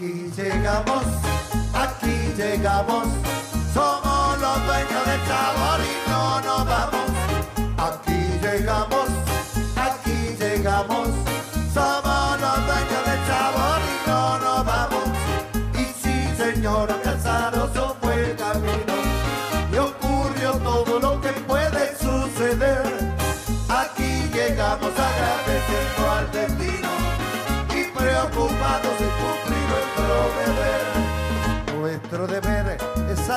Aquí llegamos, aquí llegamos,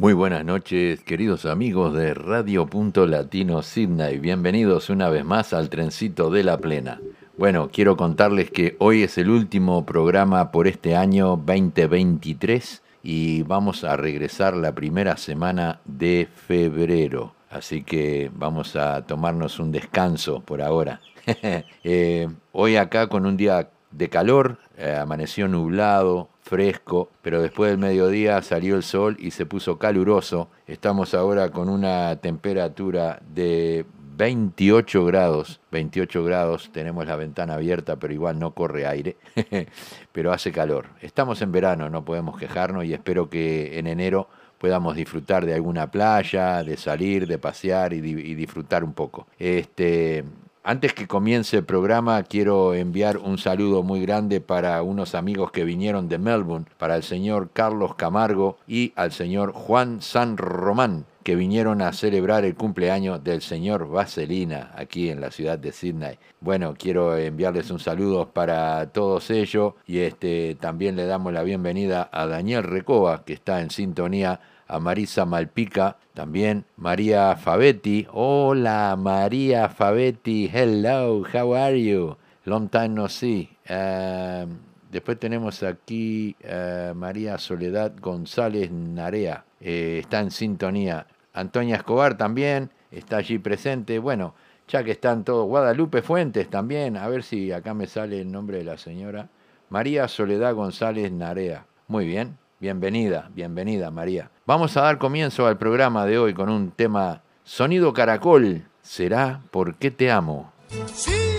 Muy buenas noches, queridos amigos de Radio Punto Latino Sydney. Bienvenidos una vez más al trencito de la plena. Bueno, quiero contarles que hoy es el último programa por este año 2023 y vamos a regresar la primera semana de febrero. Así que vamos a tomarnos un descanso por ahora. Eh, hoy acá con un día de calor, eh, amaneció nublado, fresco, pero después del mediodía salió el sol y se puso caluroso. Estamos ahora con una temperatura de 28 grados, 28 grados, tenemos la ventana abierta, pero igual no corre aire, pero hace calor. Estamos en verano, no podemos quejarnos y espero que en enero podamos disfrutar de alguna playa, de salir, de pasear y, y disfrutar un poco. Este, antes que comience el programa, quiero enviar un saludo muy grande para unos amigos que vinieron de Melbourne, para el señor Carlos Camargo y al señor Juan San Román, que vinieron a celebrar el cumpleaños del señor Vaselina aquí en la ciudad de Sydney. Bueno, quiero enviarles un saludo para todos ellos y este también le damos la bienvenida a Daniel Recoba, que está en sintonía a Marisa Malpica, también María Fabetti. Hola María Fabetti, hello, how are you? Long time no see. Eh, después tenemos aquí eh, María Soledad González Narea, eh, está en sintonía. Antonia Escobar también está allí presente. Bueno, ya que están todos. Guadalupe Fuentes también, a ver si acá me sale el nombre de la señora. María Soledad González Narea. Muy bien, bienvenida, bienvenida María. Vamos a dar comienzo al programa de hoy con un tema Sonido Caracol. Será ¿Por qué te amo? Loco,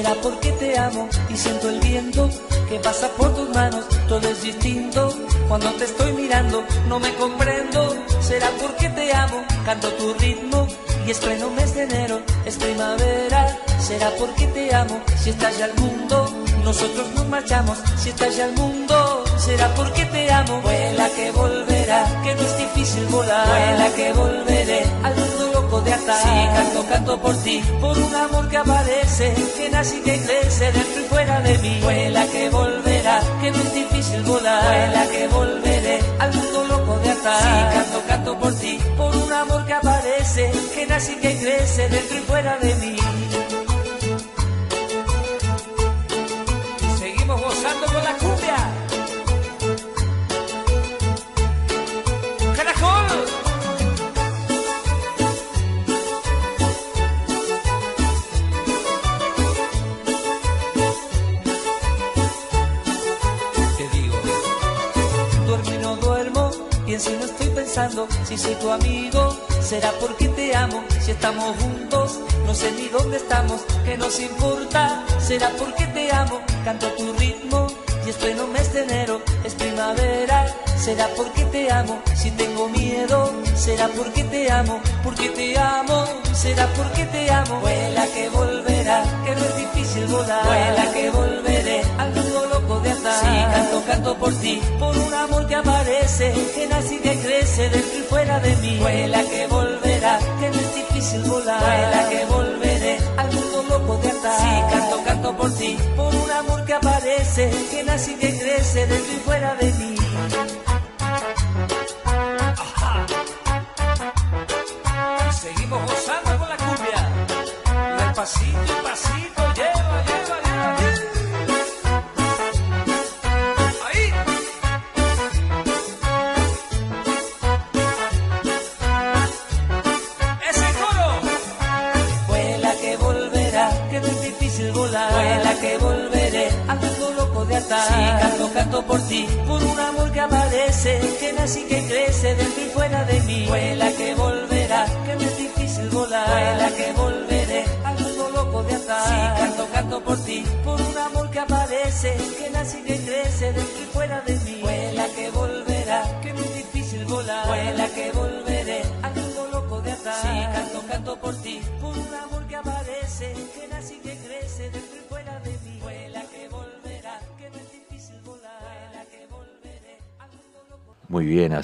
será porque te amo y siento el viento que pasa por tus manos, todo es distinto. Cuando te estoy mirando, no me comprendo, será porque te amo, canto tu ritmo y es pleno mes de enero, es primavera, será porque te amo, si estás ya al mundo, nosotros nos marchamos, si estás ya al mundo, será porque te amo, vuela que volverá, que no es difícil volar, vuela que volveré al loco de atar, sí, canto, canto por ti, por un amor que aparece, que nace y que crece dentro y fuera de mí, vuela que volverá, que no es difícil volar, vuela que volveré al mundo loco de atar, sí, canto, canto por ti, por un amor que aparece, que nace y que crece dentro y fuera de mí. Si soy tu amigo, será porque te amo, si estamos juntos, no sé ni dónde estamos, que nos importa, será porque te amo, canto a tu ritmo, y es pleno mes de enero, es primavera, será porque te amo, si tengo miedo, será porque te amo, porque te amo, será porque te amo, vuela que volverá, que no es difícil volar, vuela que volveré sí, canto, canto por ti, por un amor que aparece, que nace y que crece dentro y fuera de mí. Vuela que volverá, que no es difícil volar. Vuela que volveré al mundo loco de atar. Sí, canto, canto por ti, por un amor que aparece, que nace y que crece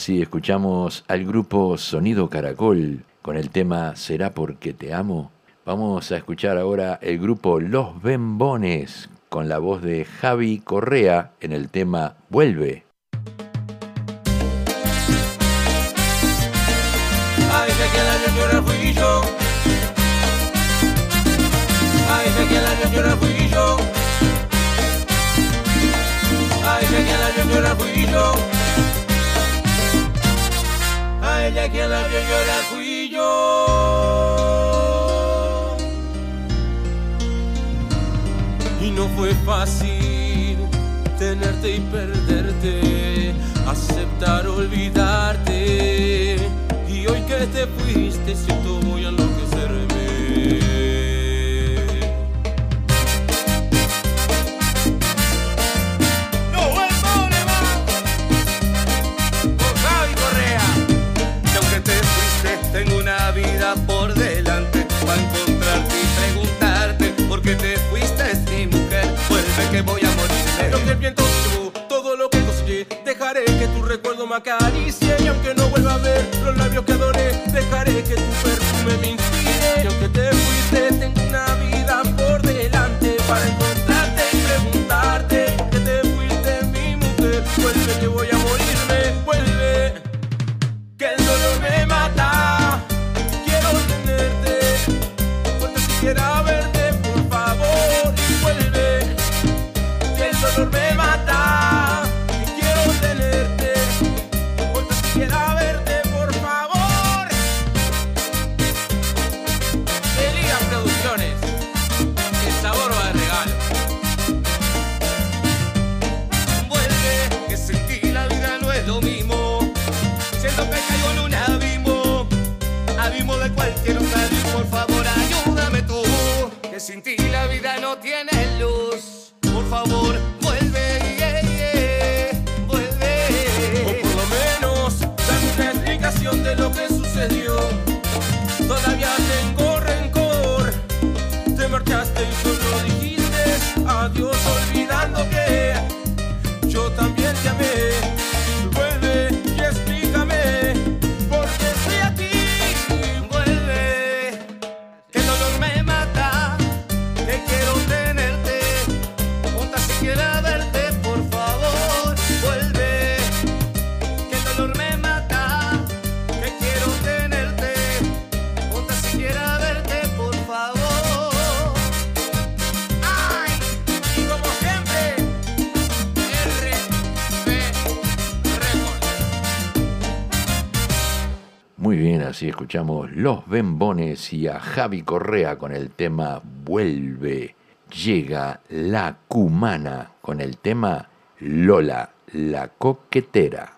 así escuchamos al grupo Sonido Caracol con el tema Será porque te amo. Vamos a escuchar ahora el grupo Los Bembones con la voz de Javi Correa en el tema Vuelve. que quien la vio llorar fui yo. Y no fue fácil tenerte y perderte, aceptar olvidarte. Y hoy que te fuiste, siento voy a que voy a morir. Pero que el viento llevó todo lo que cosillé. Dejaré que tu recuerdo me acaricie. Y aunque no vuelva a ver los labios que adoré, dejaré que tu perfume me inspire. escuchamos Los Bembones y a Javi Correa con el tema Vuelve. Llega la Cumana con el tema Lola, la coquetera.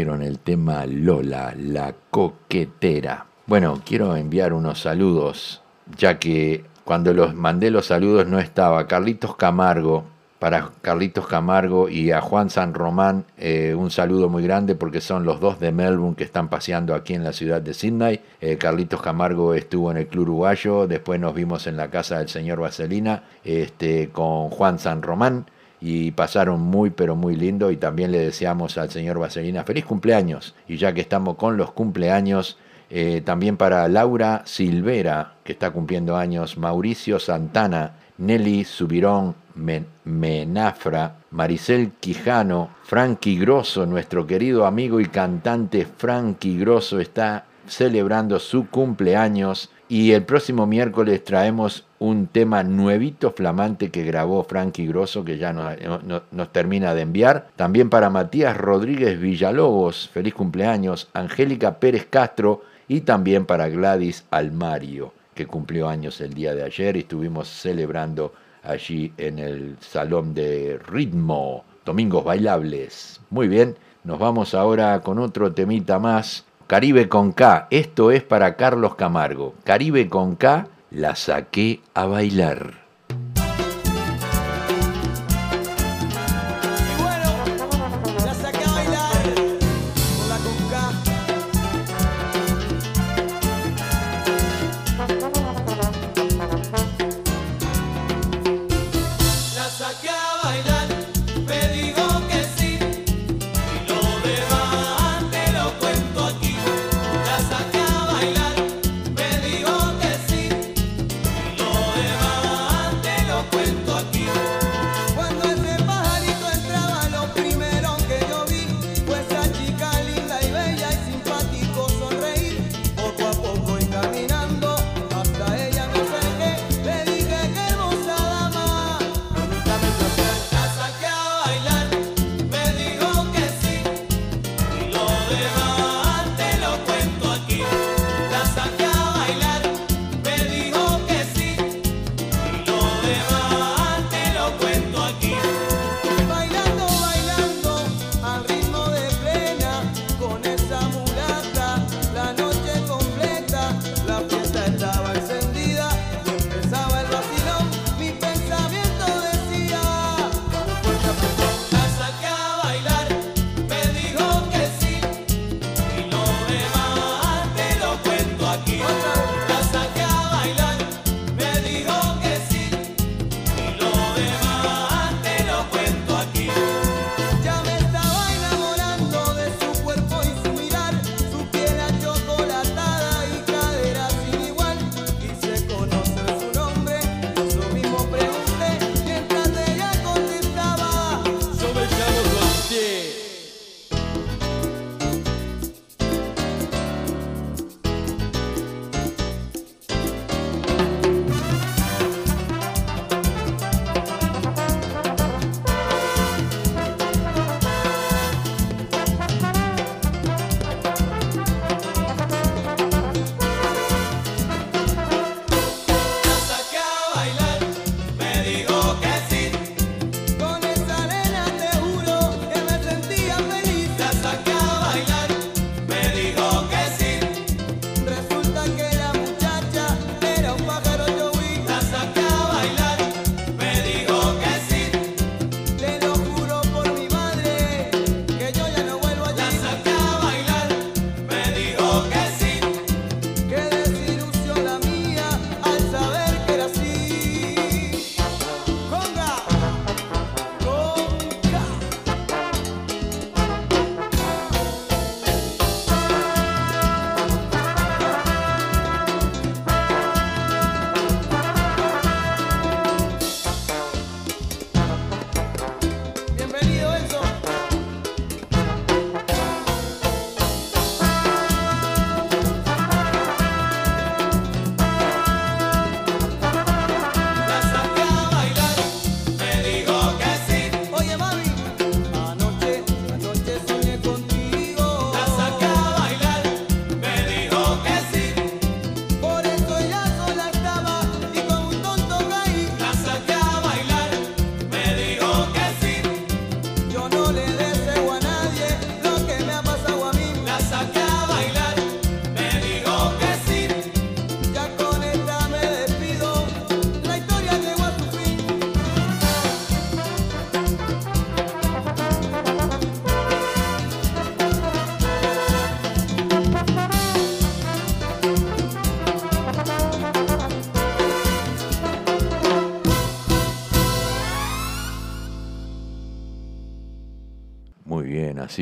El tema Lola, la coquetera. Bueno, quiero enviar unos saludos, ya que cuando los mandé los saludos no estaba Carlitos Camargo, para Carlitos Camargo y a Juan San Román, eh, un saludo muy grande porque son los dos de Melbourne que están paseando aquí en la ciudad de Sydney. Eh, Carlitos Camargo estuvo en el Club Uruguayo, después nos vimos en la casa del señor Vaselina este, con Juan San Román y pasaron muy pero muy lindo y también le deseamos al señor Vaselina feliz cumpleaños y ya que estamos con los cumpleaños eh, también para Laura Silvera que está cumpliendo años Mauricio Santana Nelly Subirón Men- Menafra Maricel Quijano Frankie Grosso nuestro querido amigo y cantante Frankie Grosso está celebrando su cumpleaños y el próximo miércoles traemos un tema nuevito flamante que grabó Frankie Grosso que ya nos, no- nos termina de enviar. También para Matías Rodríguez Villalobos, feliz cumpleaños. Angélica Pérez Castro y también para Gladys Almario que cumplió años el día de ayer y estuvimos celebrando allí en el Salón de Ritmo, Domingos Bailables. Muy bien, nos vamos ahora con otro temita más. Caribe con K, esto es para Carlos Camargo. Caribe con K, la saqué a bailar.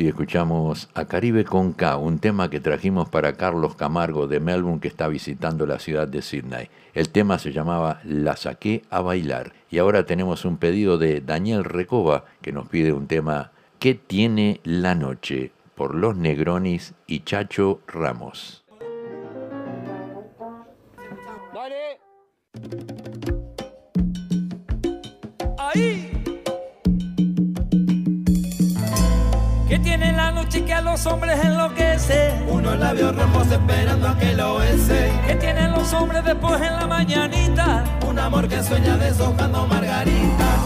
Escuchamos a Caribe con K, un tema que trajimos para Carlos Camargo de Melbourne que está visitando la ciudad de Sydney. El tema se llamaba La saqué a bailar. Y ahora tenemos un pedido de Daniel Recoba que nos pide un tema ¿Qué tiene la noche? por Los Negronis y Chacho Ramos. Ahí. Noche que a los hombres enloquece? Unos labios rojos esperando a que lo bese. ¿Qué tienen los hombres después en la mañanita? Un amor que sueña deshojando margaritas.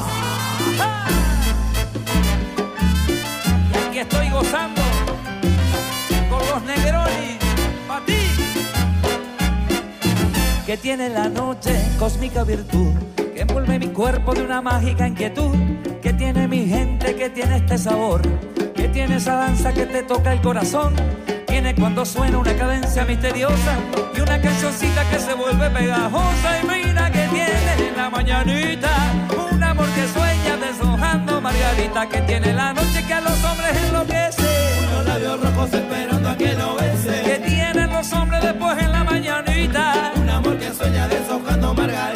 Y aquí estoy gozando con los negronis. Pa' ti. Que tiene la noche cósmica virtud que envuelve mi cuerpo de una mágica inquietud. Que tiene mi gente, que tiene este sabor. Que tiene esa danza que te toca el corazón. Tiene cuando suena una cadencia misteriosa y una cancioncita que se vuelve pegajosa. Y mira que tiene en la mañanita un amor que sueña deshojando margarita. Que tiene la noche que a los hombres enloquece. Unos labios rojos esperando a que lo Que bese. tienen los hombres después en la mañanita. Un amor que sueña deshojando margaritas.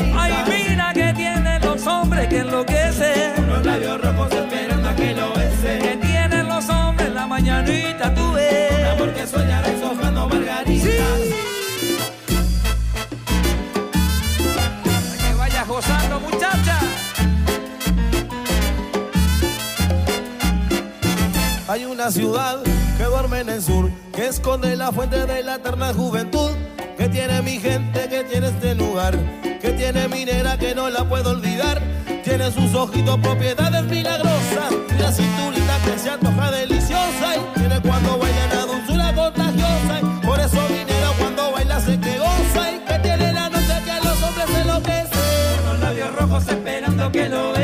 Hay una ciudad que duerme en el sur, que esconde la fuente de la eterna juventud, que tiene mi gente, que tiene este lugar, que tiene mi nena que no la puedo olvidar, tiene sus ojitos propiedades milagrosas, y la cinturita que se antoja deliciosa, y tiene cuando baila la dulzura contagiosa, y por eso mi nena cuando baila sé que goza, y que tiene la noche que a los hombres enloquece, Los labios rojos esperando que lo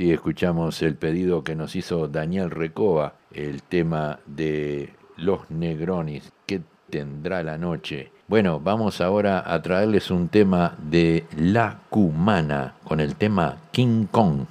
así escuchamos el pedido que nos hizo Daniel Recoba, el tema de Los Negronis, que tendrá la noche. Bueno, vamos ahora a traerles un tema de La Cumana, con el tema King Kong.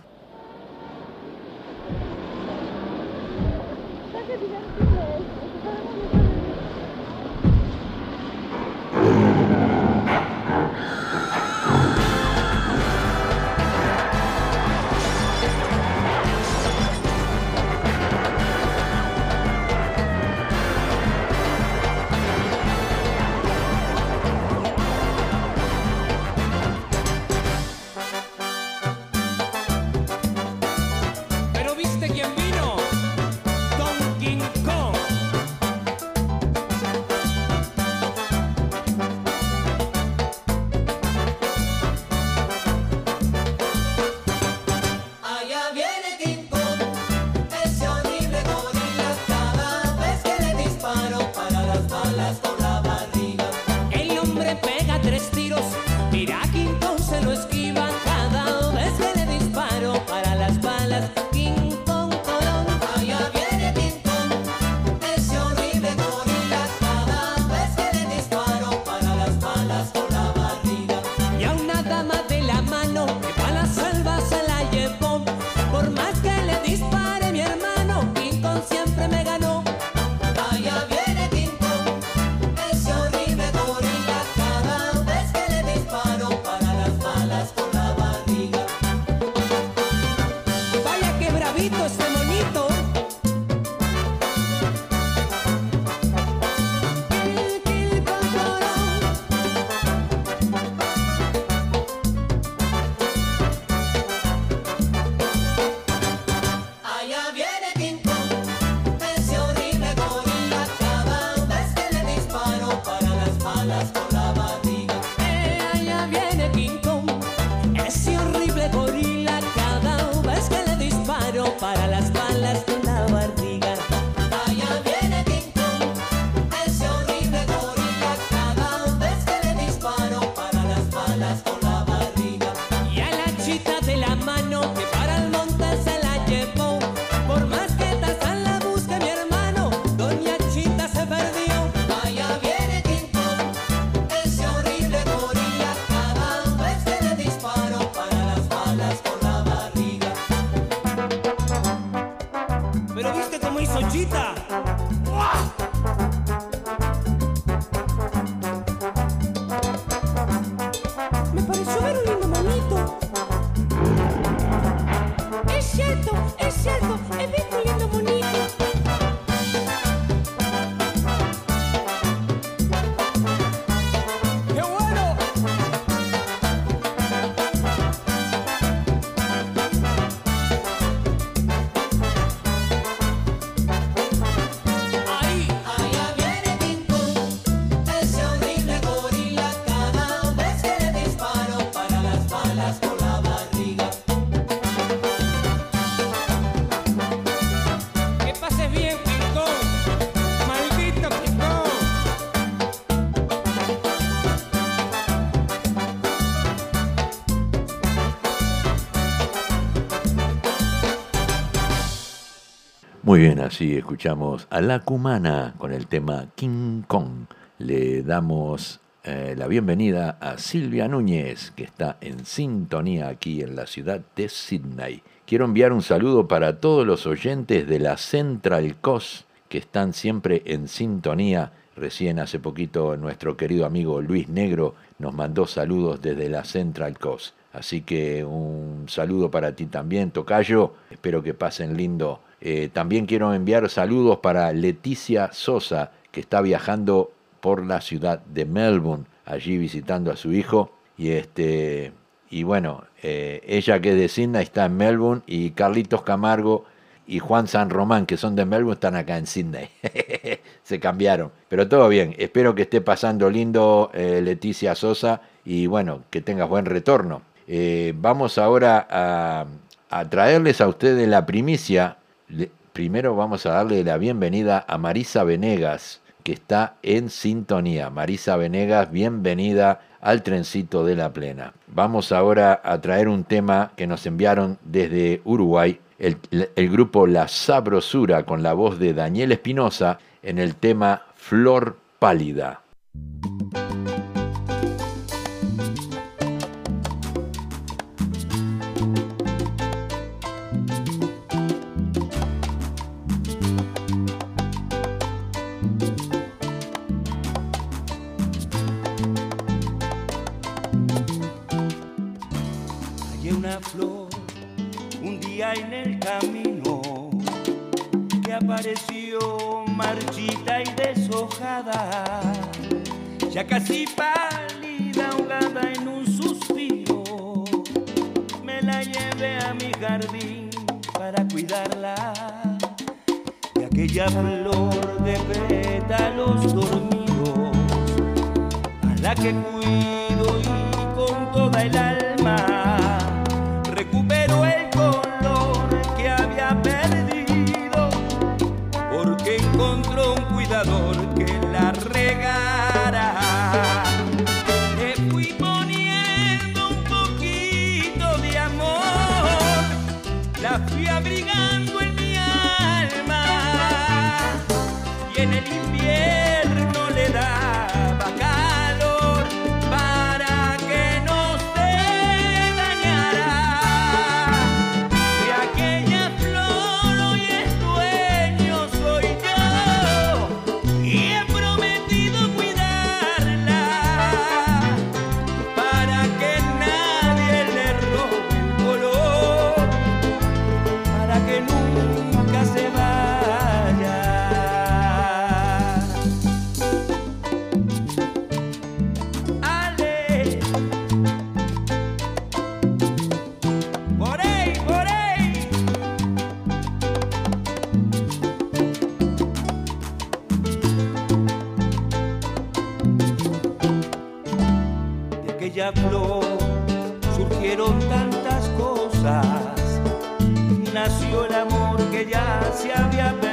Muy bien, así escuchamos a La Cumana con el tema King Kong. Le damos eh, la bienvenida a Silvia Núñez, que está en sintonía aquí en la ciudad de Sydney. Quiero enviar un saludo para todos los oyentes de la Central Coast que están siempre en sintonía. Recién hace poquito nuestro querido amigo Luis Negro nos mandó saludos desde la Central Coast. Así que un saludo para ti también, Tocayo. Espero que pasen lindo. Eh, también quiero enviar saludos para Leticia Sosa, que está viajando por la ciudad de Melbourne, allí visitando a su hijo. Y este y bueno, eh, ella que es de Sydney está en Melbourne y Carlitos Camargo y Juan San Román, que son de Melbourne, están acá en Sydney. Se cambiaron. Pero todo bien. Espero que esté pasando lindo eh, Leticia Sosa y bueno, que tengas buen retorno. Vamos ahora a, a traerles a ustedes la primicia. Primero vamos a darle la bienvenida a Marisa Venegas, que está en sintonía. Marisa Venegas, bienvenida al trencito de la plena. Vamos ahora a traer un tema que nos enviaron desde Uruguay, el, el grupo La Sabrosura, con la voz de Daniel Espinosa, en el tema Flor Pálida. Surgieron tantas cosas. Nació el amor que ya se había perdido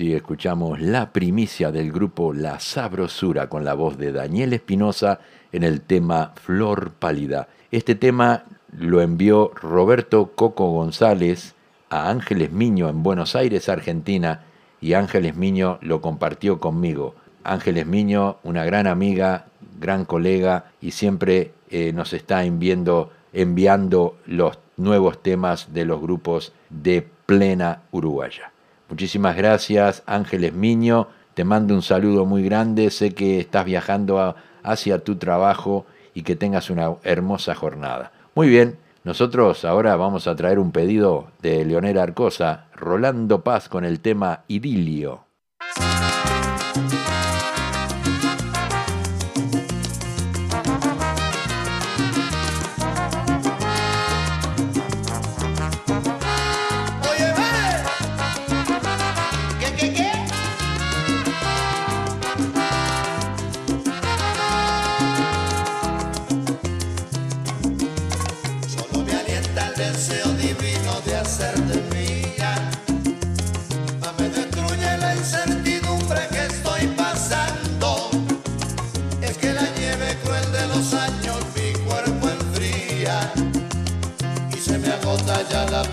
Escuchamos la primicia del grupo La Sabrosura con la voz de Daniel Espinosa en el tema Flor Pálida. Este tema lo envió Roberto Coco González a Ángeles Miño en Buenos Aires, Argentina, y Ángeles Miño lo compartió conmigo. Ángeles Miño, una gran amiga, gran colega, y siempre eh, nos está enviando, enviando los nuevos temas de los grupos de plena uruguaya. Muchísimas gracias, Ángeles Miño. Te mando un saludo muy grande. Sé que estás viajando hacia tu trabajo y que tengas una hermosa jornada. Muy bien, nosotros ahora vamos a traer un pedido de Leonel Arcosa, Rolando Paz con el tema Idilio.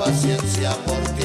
paciencia por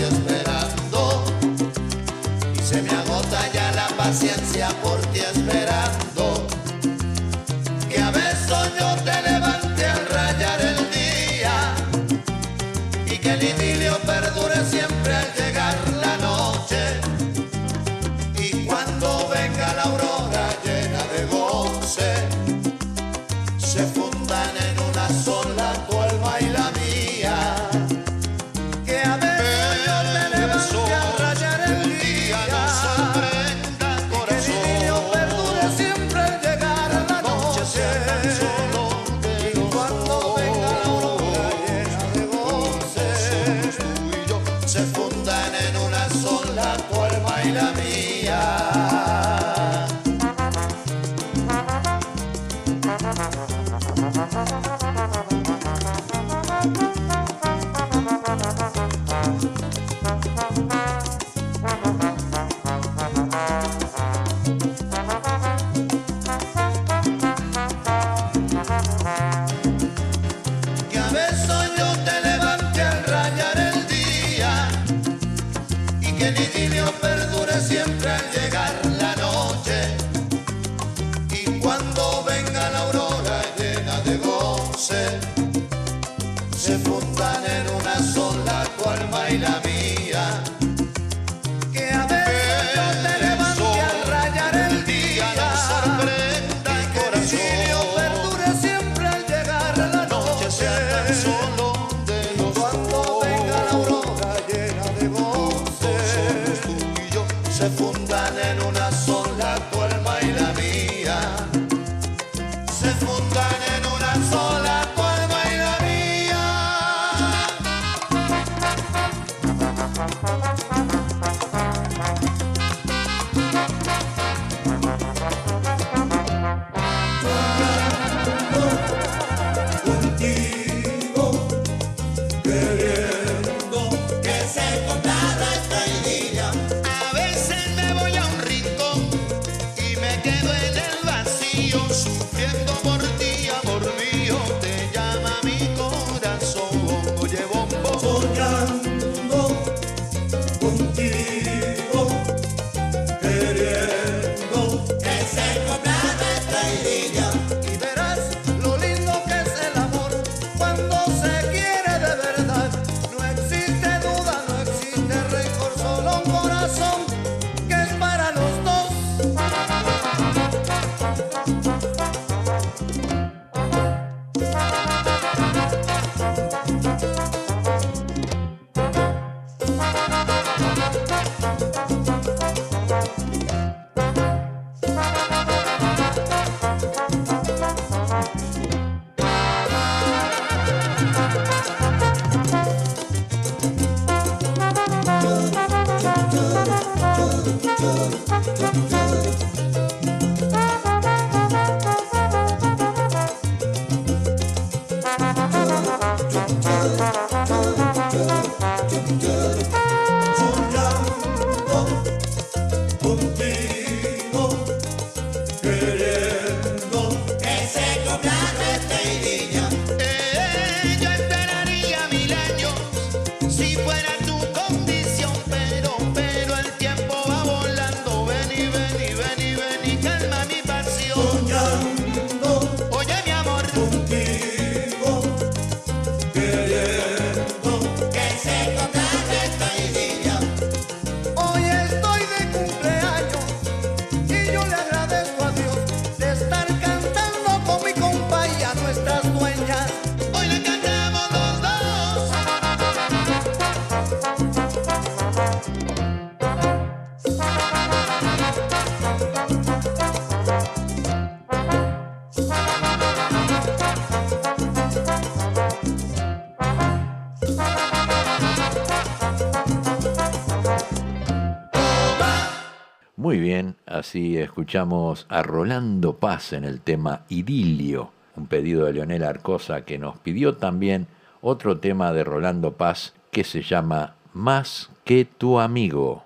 así escuchamos a Rolando Paz en el tema Idilio, un pedido de Leonel Arcosa que nos pidió también otro tema de Rolando Paz que se llama Más que tu amigo.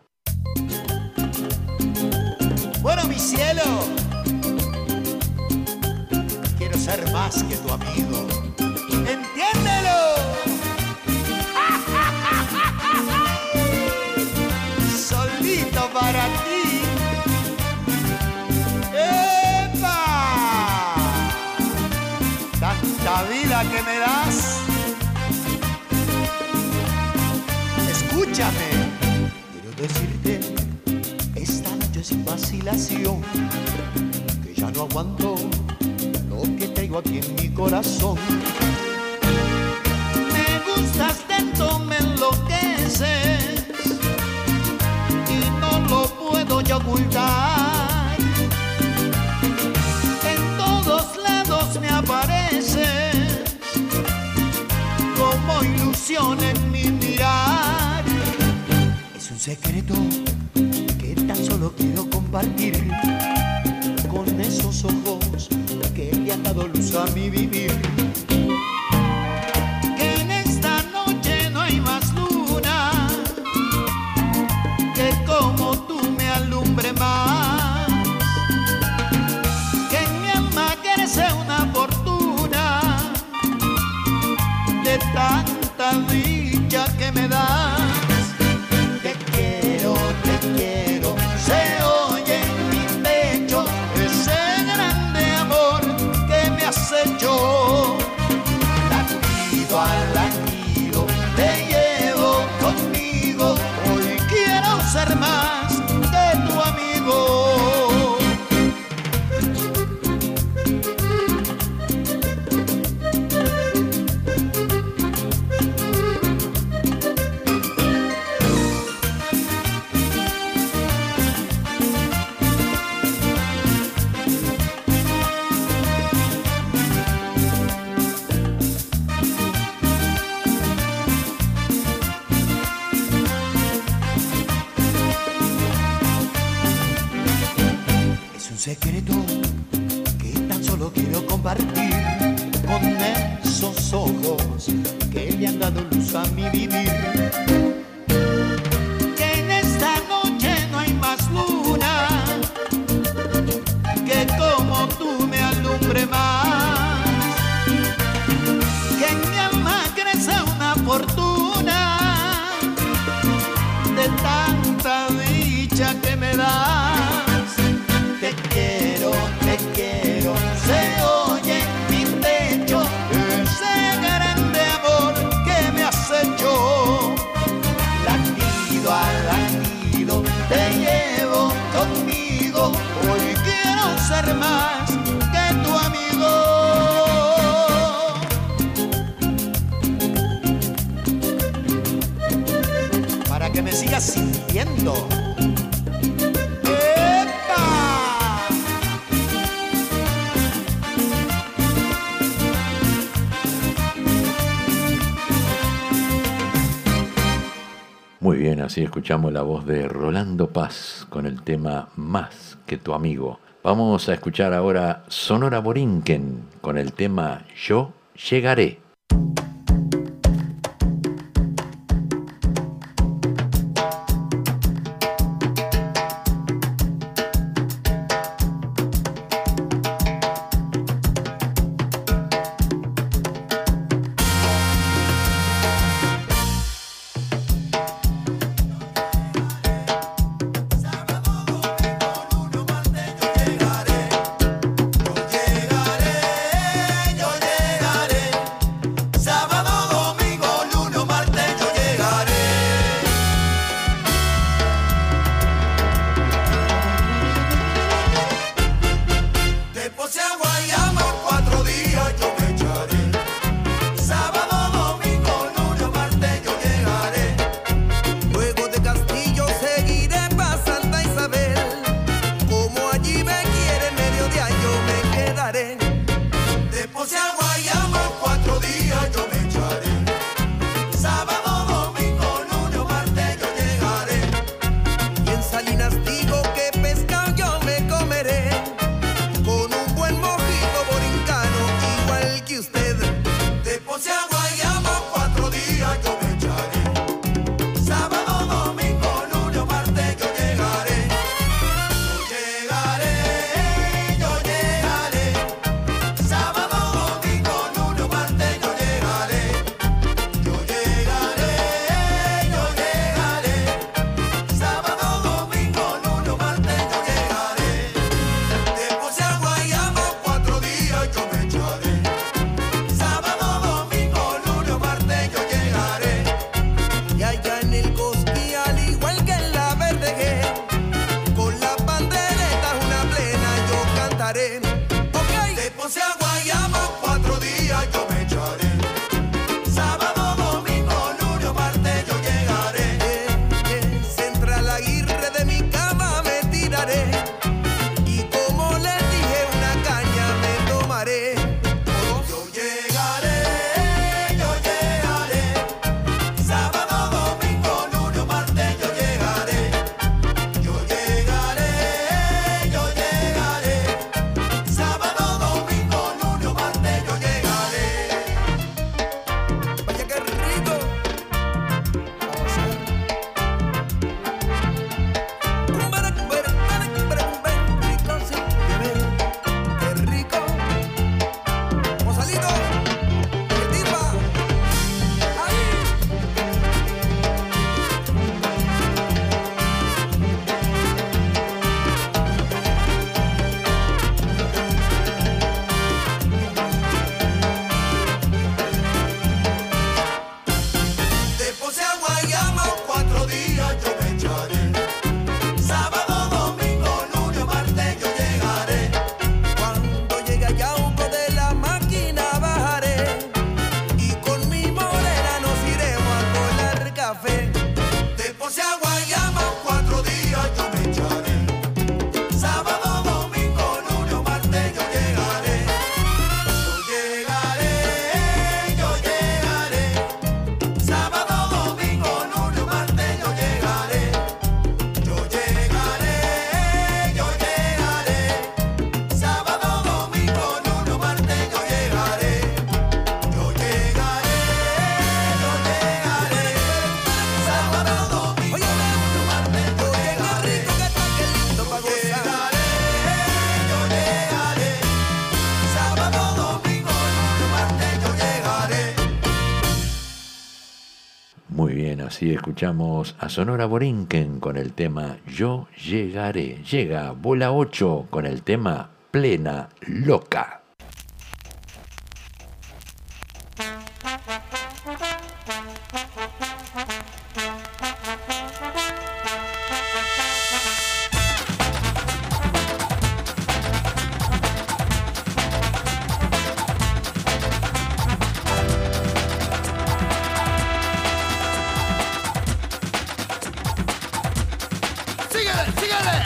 Bueno, mi cielo, quiero ser más que tu amigo. ¡Entiéndelo! Solito para Tanta vida que me das. Escúchame. Quiero decirte esta noche sin vacilación que ya no aguanto lo que traigo aquí en mi corazón. Me gustas tanto, me enloqueces y no lo puedo ya ocultar. En mi mirar. Es un secreto que tan solo quiero compartir con esos ojos que le han dado luz a mi vivir. Que en esta noche no hay más luna que como tú me alumbre más. Que en mi alma crece una fortuna de tanta Muy bien, así escuchamos la voz de Rolando Paz con el tema Más que tu amigo. Vamos a escuchar ahora Sonora Borinquen con el tema yo llegaré, escuchamos a Sonora Borinquen con el tema Yo llegaré. Llega Bola 8 con el tema Plena Loca. 違う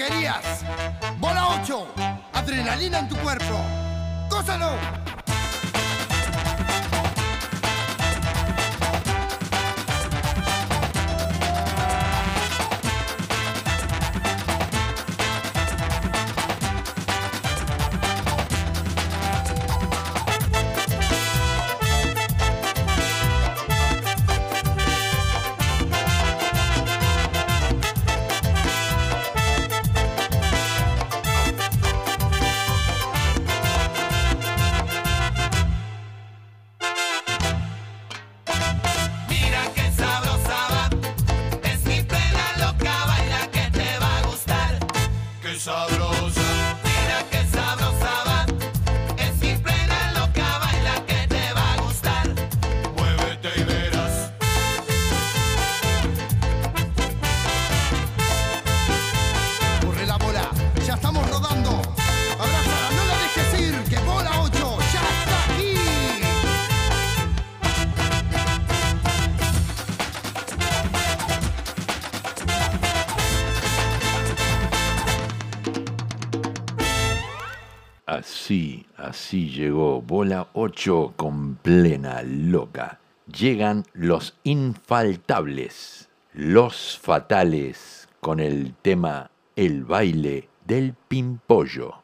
querías. sabroso. Así llegó, bola 8 con plena loca. Llegan los infaltables, los fatales, con el tema El baile del pimpollo.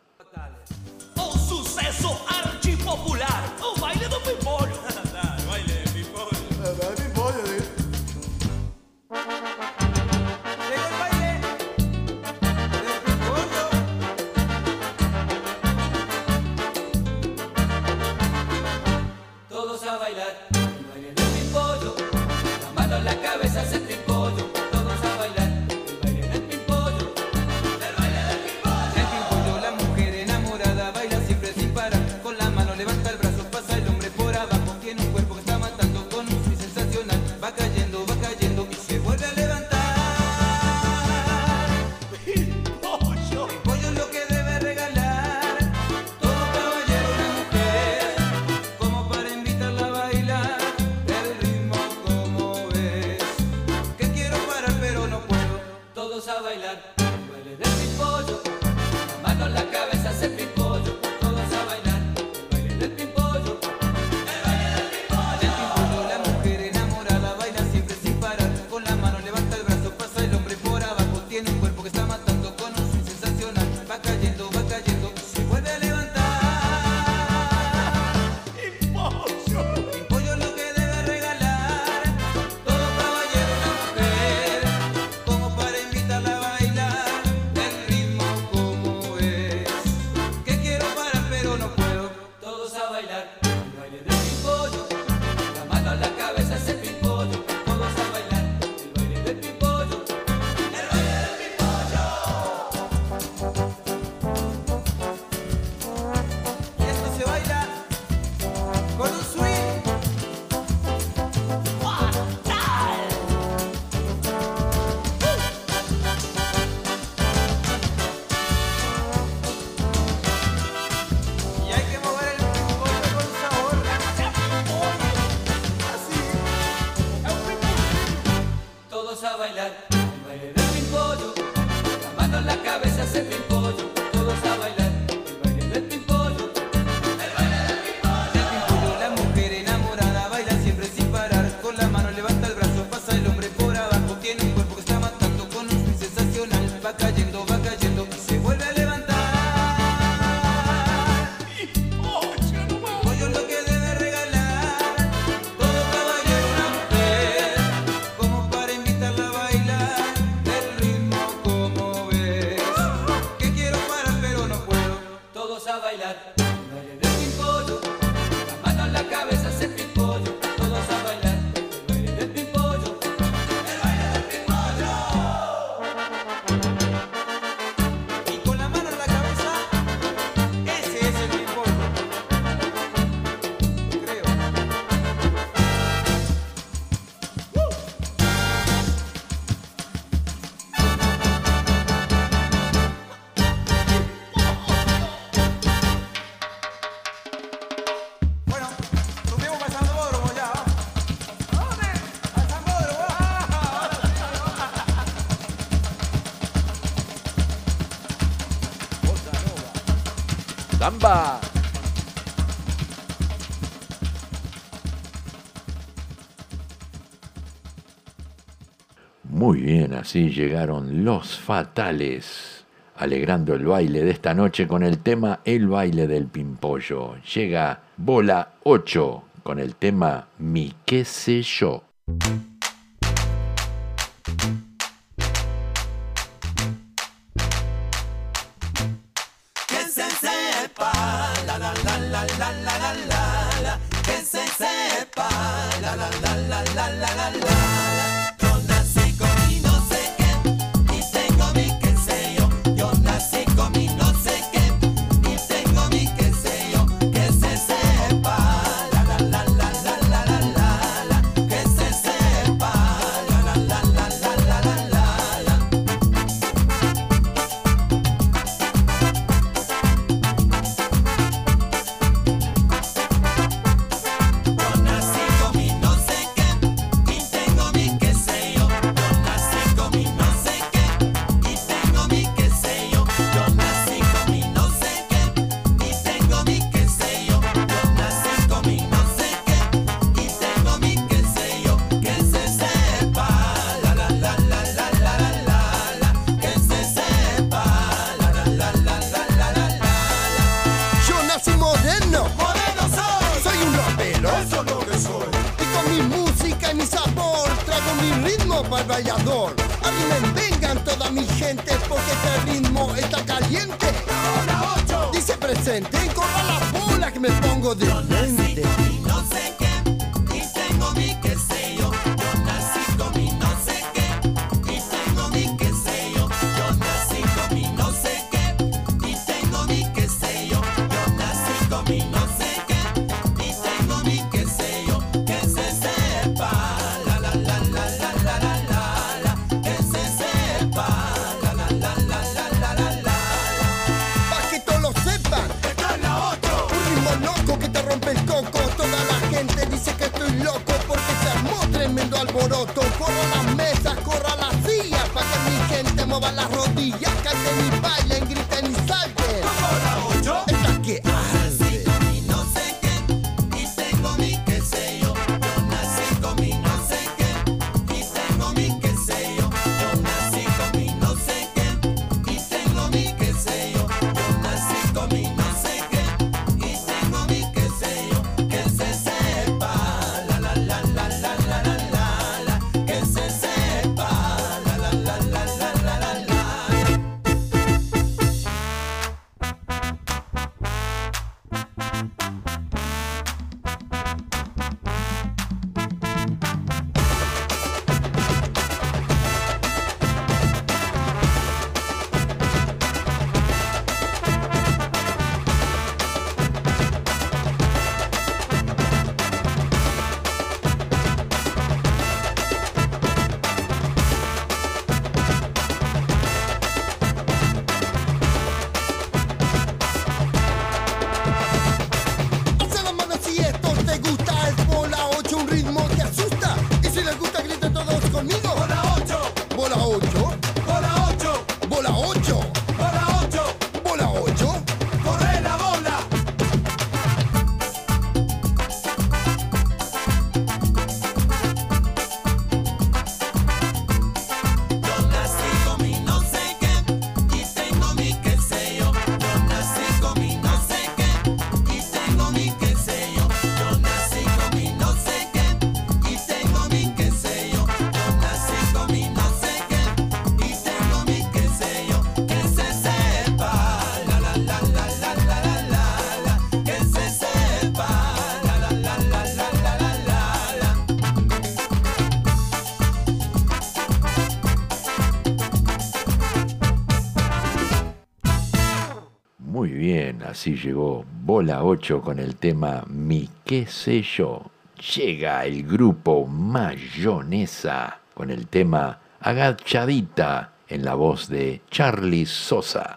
Muy bien, así llegaron los fatales, alegrando el baile de esta noche con el tema El baile del pimpollo. Llega Bola 8 con el tema Mi qué sé yo. así llegó Bola 8 con el tema Mi qué sé yo. Llega el grupo Mayonesa con el tema Agachadita en la voz de Charlie Sosa.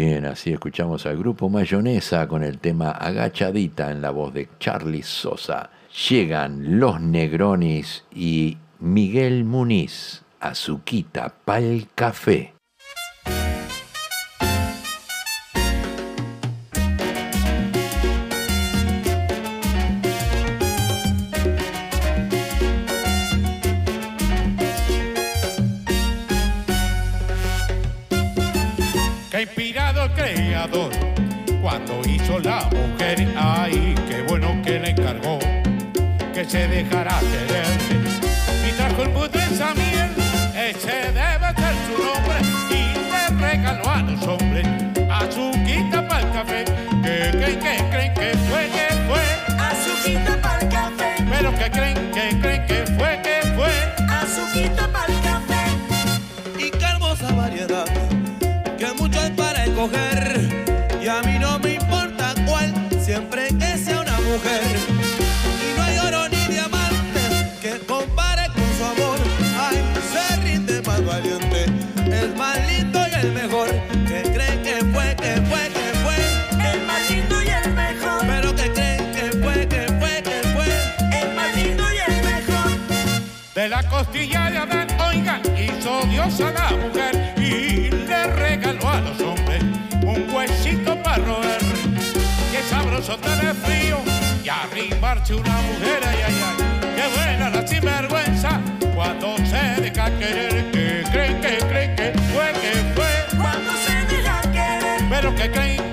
bien, así escuchamos al grupo Mayonesa con el tema Agachadita en la voz de Charlie Sosa. Llegan los Negronis y Miguel Muniz a su quita pa'l café. el mejor. Que creen que fue, que fue, que fue. El más lindo y el mejor. Pero que creen que fue, que fue, que fue. El más lindo y el mejor. De la costilla de Adán, oigan, hizo Dios a la mujer y le regaló a los hombres un huesito para roer. Qué sabroso tener frío y arrimarse una mujer, ay, ay, ay. Qué buena la sinvergüenza cuando se deja querer. que que creen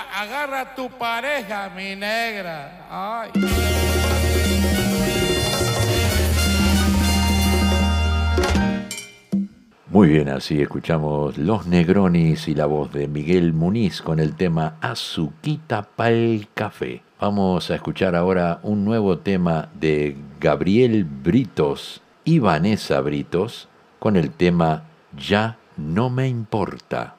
agarra tu pareja, mi negra. Muy bien, así escuchamos Los Negronis y la voz de Miguel Muniz con el tema Azuquita pa'l café. Vamos a escuchar ahora un nuevo tema de Gabriel Britos y Vanessa Britos con el tema Ya no me importa.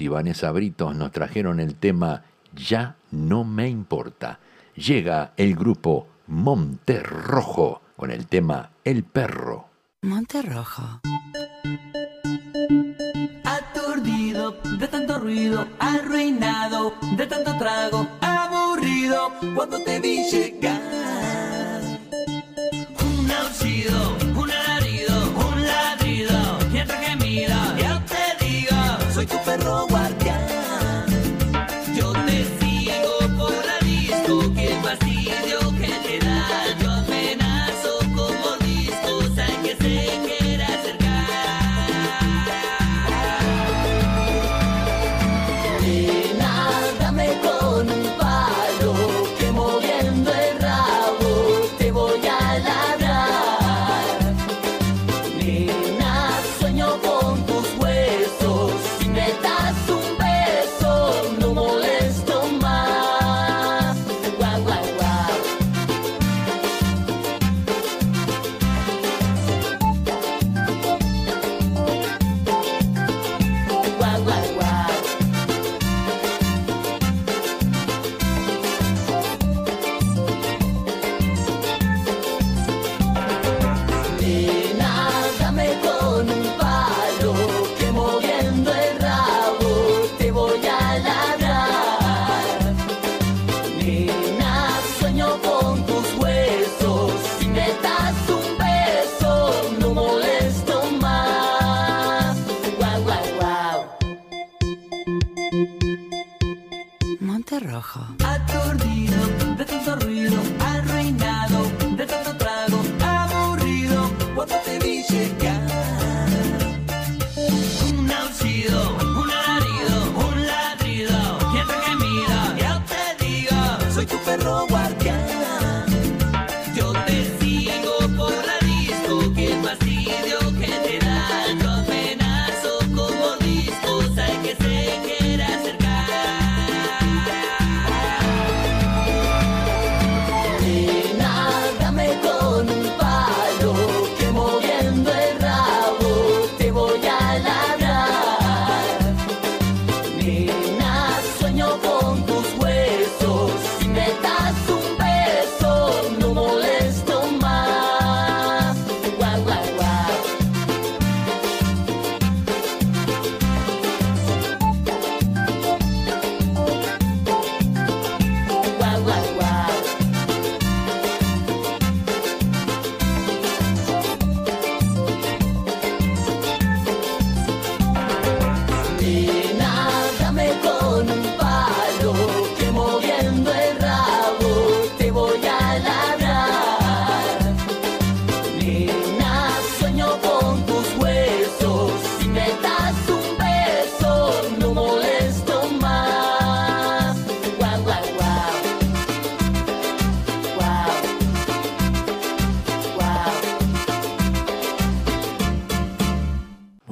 Y Vanessa Britos nos trajeron el tema Ya no me importa. Llega el grupo Monte Rojo con el tema El perro. Monte Rojo. Aturdido de tanto ruido, arruinado de tanto trago, aburrido cuando te vi llegar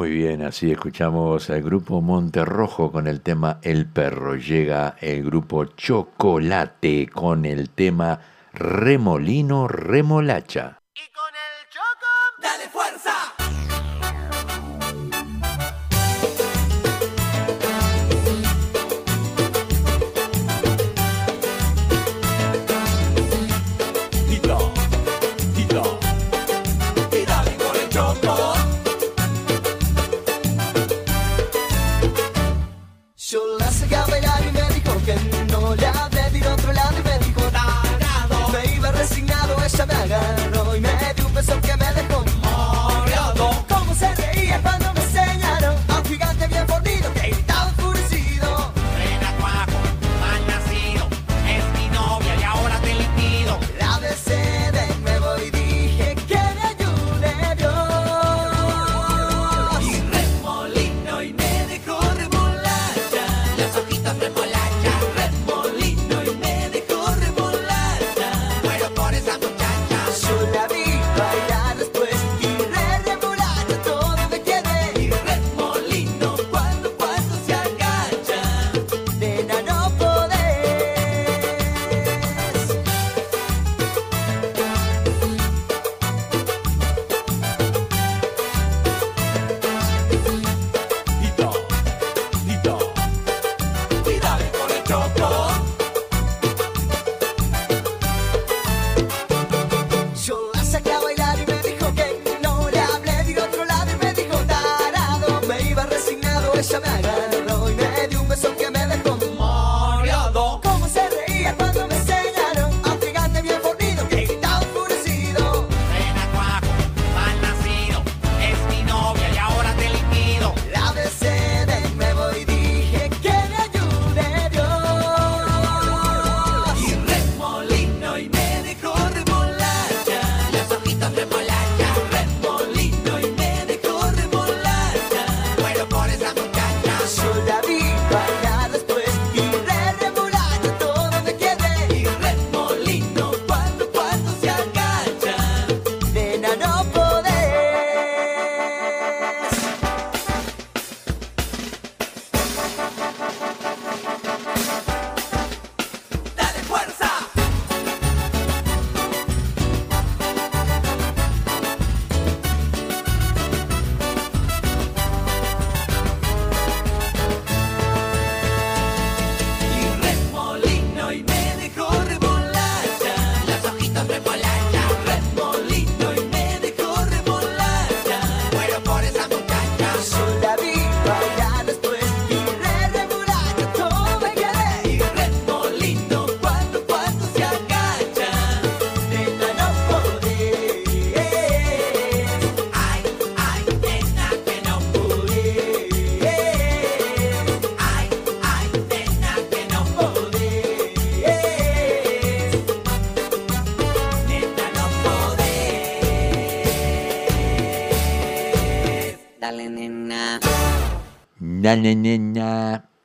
Muy bien, así escuchamos al grupo Monterrojo con el tema El Perro. Llega el grupo Chocolate con el tema Remolino Remolacha.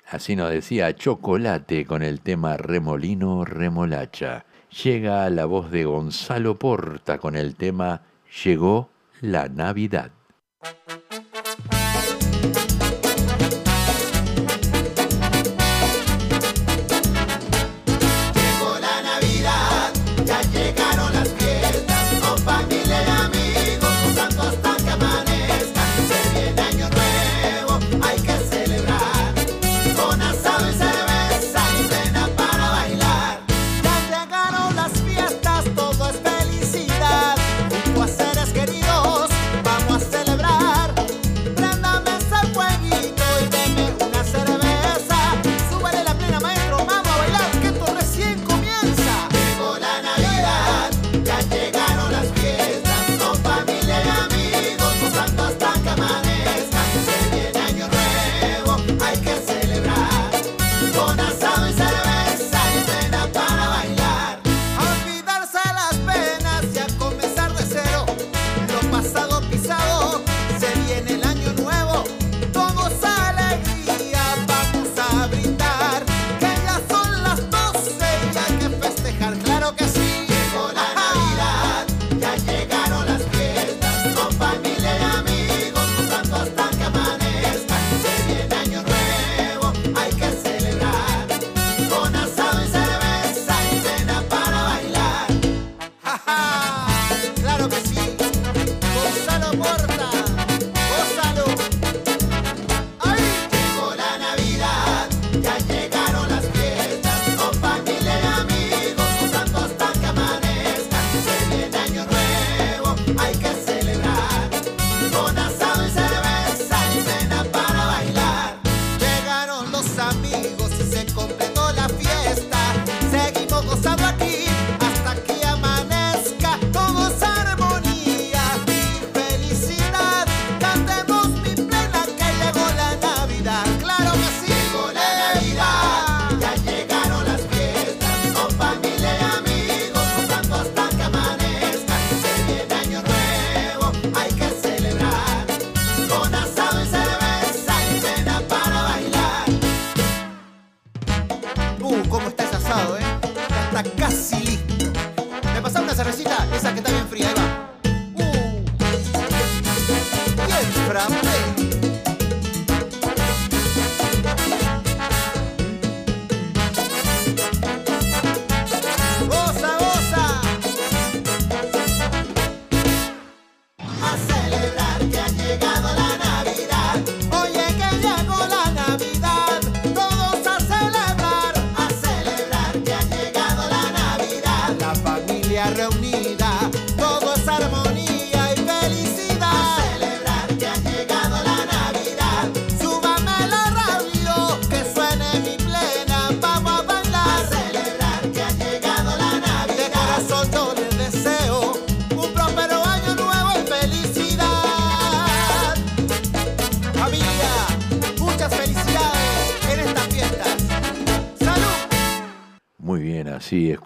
Así nos decía Chocolate con el tema Remolino Remolacha. Llega la voz de Gonzalo Porta con el tema Llegó la Navidad.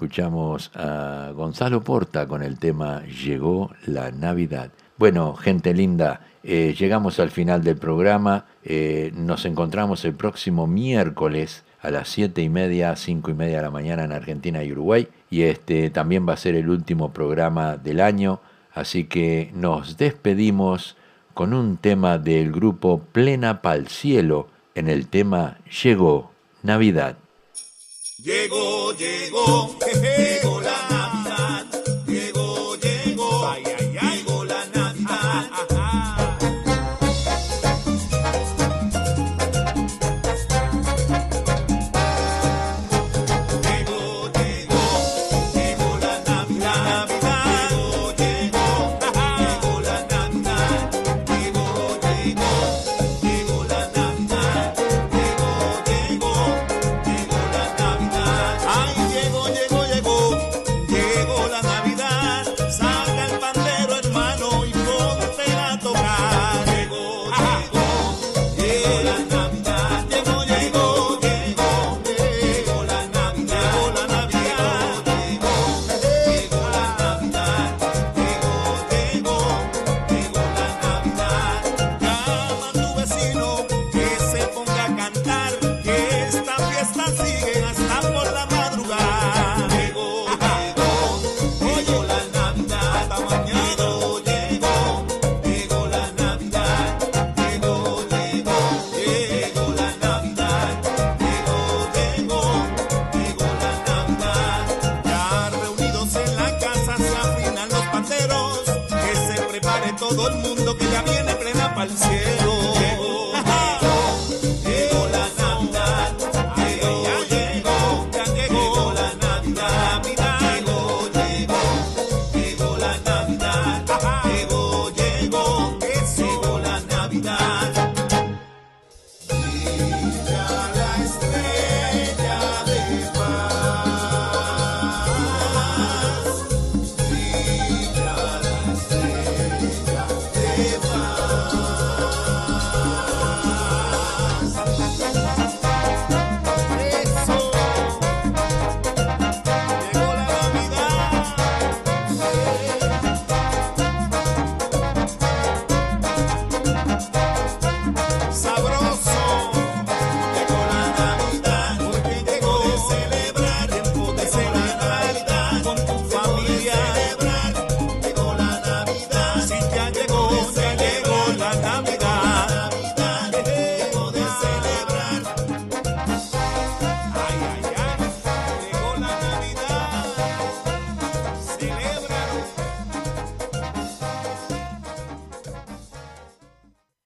escuchamos a Gonzalo Porta con el tema Llegó la Navidad. Bueno, gente linda, eh, llegamos al final del programa. Eh, nos encontramos el próximo miércoles a las 7 y media, 5 y media de la mañana en Argentina y Uruguay. Y este también va a ser el último programa del año. Así que nos despedimos con un tema del grupo Plena Pal Cielo en el tema Llegó Navidad. Llegó, llegó, llegó la